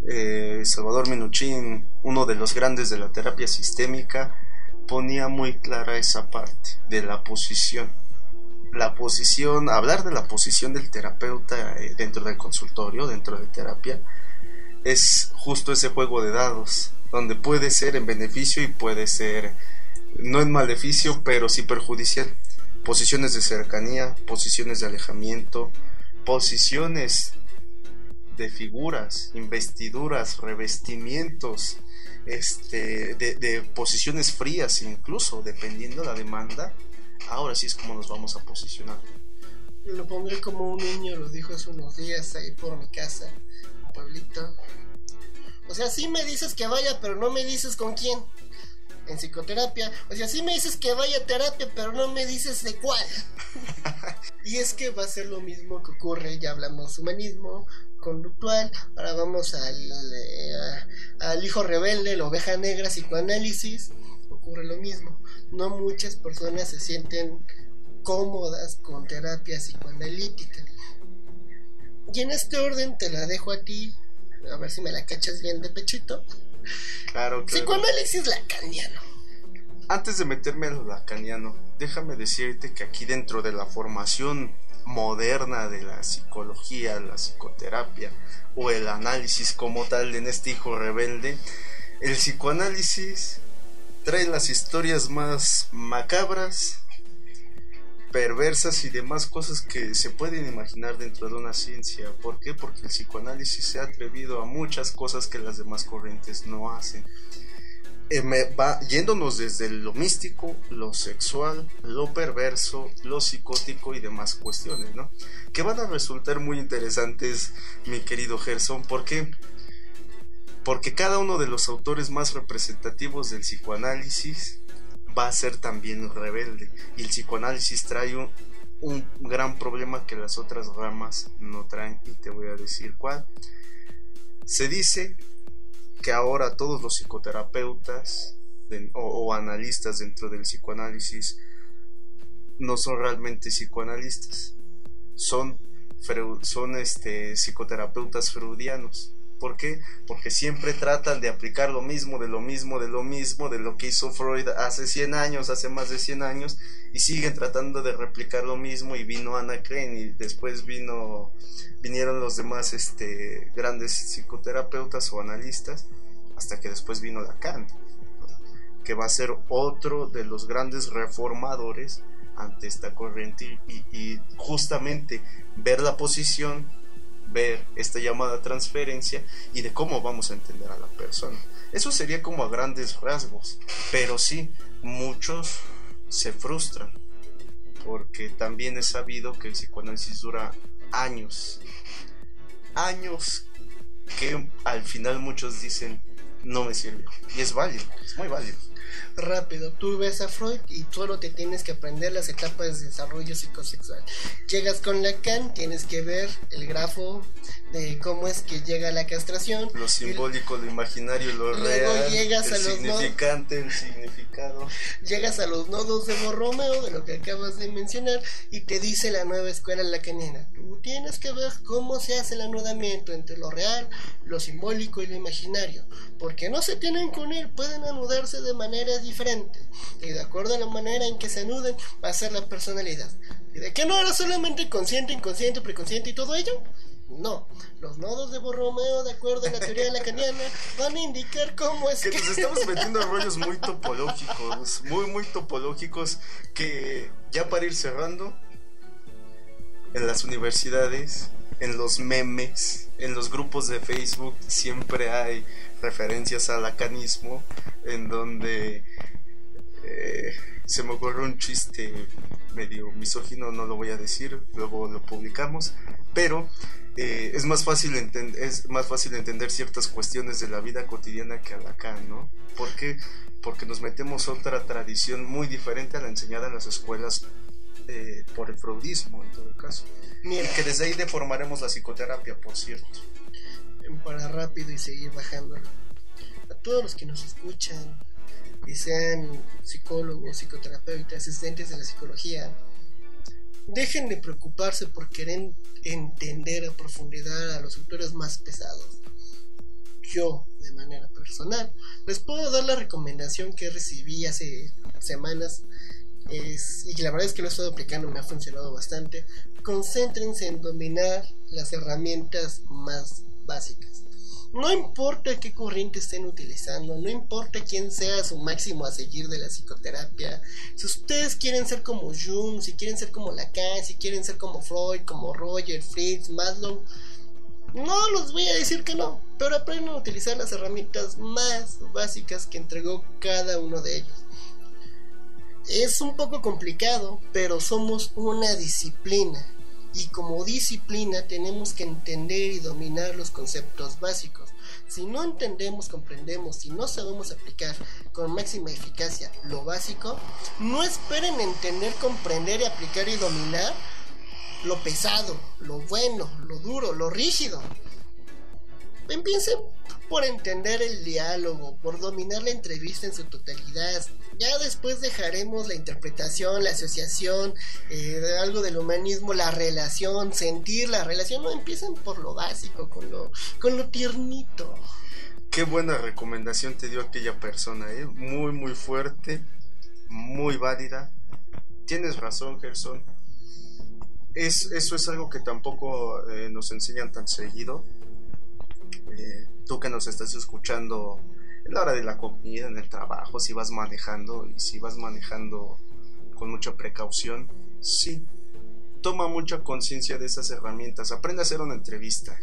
eh, Salvador Minuchín, uno de los grandes de la terapia sistémica, ponía muy clara esa parte de la posición la posición, hablar de la posición del terapeuta eh, dentro del consultorio, dentro de terapia, es justo ese juego de dados, donde puede ser en beneficio y puede ser no en maleficio, pero sí perjudicial. Posiciones de cercanía, posiciones de alejamiento, posiciones de figuras, investiduras, revestimientos, este, de, de posiciones frías incluso, dependiendo la demanda ahora sí es como nos vamos a posicionar. Lo pondré como un niño lo dijo hace unos días ahí por mi casa, un pueblito. O sea, sí me dices que vaya, pero no me dices con quién. En psicoterapia. O sea, sí me dices que vaya a terapia, pero no me dices de cuál. y es que va a ser lo mismo que ocurre, ya hablamos humanismo, conductual, ahora vamos al, eh, al hijo rebelde, la oveja negra, psicoanálisis, ocurre lo mismo no muchas personas se sienten cómodas con terapia psicoanalítica. Y en este orden te la dejo a ti, a ver si me la cachas bien de pechito. Claro, claro. Psicoanálisis lacaniano. Antes de meterme al lacaniano, déjame decirte que aquí dentro de la formación moderna de la psicología, la psicoterapia o el análisis como tal en este hijo rebelde, el psicoanálisis trae las historias más macabras, perversas y demás cosas que se pueden imaginar dentro de una ciencia. ¿Por qué? Porque el psicoanálisis se ha atrevido a muchas cosas que las demás corrientes no hacen. Eh, va yéndonos desde lo místico, lo sexual, lo perverso, lo psicótico y demás cuestiones, ¿no? Que van a resultar muy interesantes, mi querido Gerson, porque Porque cada uno de los autores más representativos del psicoanálisis va a ser también rebelde. Y el psicoanálisis trae un, gran problema que las otras ramas no traen y te voy a decir cuál. Se dice que ahora todos los psicoterapeutas o, analistas dentro del psicoanálisis no son realmente psicoanalistas, son, son este, psicoterapeutas freudianos. ¿Por qué? Porque siempre tratan de aplicar lo mismo, de lo mismo, de lo mismo, de lo que hizo Freud hace 100 años, hace más de 100 años, y siguen tratando de replicar lo mismo, y vino Ana Crane, y después vino, vinieron los demás este, grandes psicoterapeutas o analistas, hasta que después vino Lacan, que va a ser otro de los grandes reformadores ante esta corriente y, justamente ver la posición, ver esta llamada transferencia y de cómo vamos a entender a la persona. Eso sería como a grandes rasgos, pero sí, muchos se frustran porque también es sabido que el psicoanálisis dura años, años que al final muchos dicen no me sirve y es válido, es muy válido rápido. Tú ves a Freud y solo te tienes que aprender las etapas de desarrollo psicosexual. Llegas con Lacan, tienes que ver el grafo de cómo es que llega la castración. Lo simbólico, lo imaginario, lo real. Llegas el significante, el significado. Llegas a los nodos de Borromeo, de lo que acabas de mencionar, y te dice la nueva escuela lacaniana. Tú tienes que ver cómo se hace el anudamiento entre lo real, lo simbólico y lo imaginario. Porque no se tienen que unir, pueden anudarse de maneras diferentes. Y de acuerdo a la manera en que se anuden, va a ser la personalidad. ¿Y de qué no era solamente consciente, inconsciente, preconsciente y todo ello? No, los nodos de Borromeo, de acuerdo a la teoría de la caniana, van a indicar cómo es que... que... nos estamos metiendo en rollos muy topológicos, muy, muy topológicos, que ya para ir cerrando, en las universidades, en los memes, en los grupos de Facebook, siempre hay referencias al lacanismo, en donde eh, se me ocurre un chiste medio misógino, no lo voy a decir, luego lo publicamos, pero eh, es, más fácil es más fácil entender ciertas cuestiones de la vida cotidiana que a Lacan, ¿no? ¿Por qué? Porque nos metemos otra tradición muy diferente a la enseñada en las escuelas eh, por el freudismo, en todo caso. Y que desde ahí deformaremos la psicoterapia, por cierto. Para rápido y seguir bajando. A todos los que nos escuchan, y sean psicólogos, psicoterapeutas, asistentes de la psicología, dejen de preocuparse por querer entender a profundidad a los autores más pesados. Yo, de manera personal, les puedo dar la recomendación que recibí hace semanas y que la verdad es que lo he estado aplicando, me ha funcionado bastante. Concéntrense en dominar las herramientas más No importa qué corriente estén utilizando, no importa quién sea su máximo a seguir de la psicoterapia. Si ustedes quieren ser como Jung, si quieren ser como Lacan, si quieren ser como Freud, como Roger, Fritz, Maslow, no los voy a decir que no, pero aprendan a utilizar las herramientas más básicas que entregó cada uno de ellos. Es un poco complicado, pero somos una disciplina y como disciplina tenemos que entender y dominar los conceptos básicos. Si no entendemos, comprendemos, si no sabemos aplicar con máxima eficacia lo básico, no esperen entender, comprender y aplicar y dominar lo pesado, lo bueno, lo duro, lo rígido. Empiecen por entender el diálogo, por dominar la entrevista en su totalidad, ya después dejaremos la interpretación, la asociación, eh, algo del humanismo, la relación, sentir la relación. No empiezan por lo básico, con lo, con lo tiernito. Qué buena recomendación te dio aquella persona, ¿eh? muy, muy fuerte, muy válida. Tienes razón, Gerson. Es, eso es algo que tampoco eh, nos enseñan tan seguido. Eh, tú que nos estás escuchando en la hora de la comida, en el trabajo, si vas manejando y si vas manejando con mucha precaución, sí, toma mucha conciencia de esas herramientas, aprende a hacer una entrevista,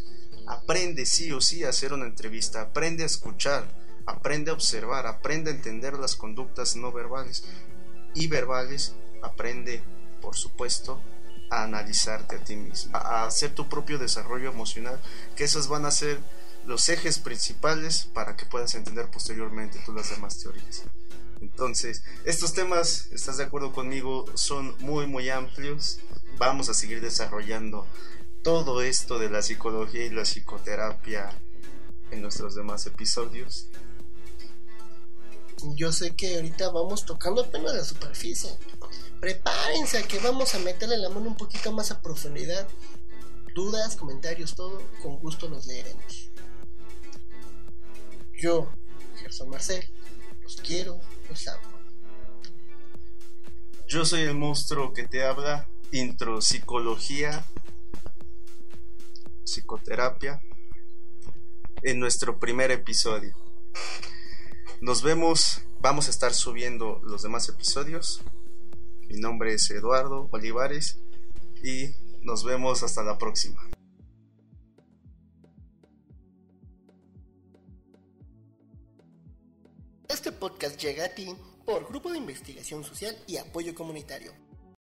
aprende sí o sí a hacer una entrevista, aprende a escuchar, aprende a observar, aprende a entender las conductas no verbales. Y verbales, aprende, por supuesto, a analizarte a ti mismo, a hacer tu propio desarrollo emocional, que esas van a ser los ejes principales para que puedas entender posteriormente todas las demás teorías. Entonces, estos temas, ¿estás de acuerdo conmigo? Son muy, muy amplios. Vamos a seguir desarrollando todo esto de la psicología y la psicoterapia en nuestros demás episodios. Yo sé que ahorita vamos tocando apenas la superficie. Prepárense a que vamos a meterle la mano un poquito más a profundidad. Dudas, comentarios, todo, con gusto los leeremos. Yo, Gerson Marcel, los quiero, los amo. Yo soy el monstruo que te habla, intro psicología, psicoterapia, en nuestro primer episodio. Nos vemos, vamos a estar subiendo los demás episodios. Mi nombre es Eduardo Olivares y nos vemos hasta la próxima. Este podcast llega a ti por Grupo de Investigación Social y Apoyo Comunitario.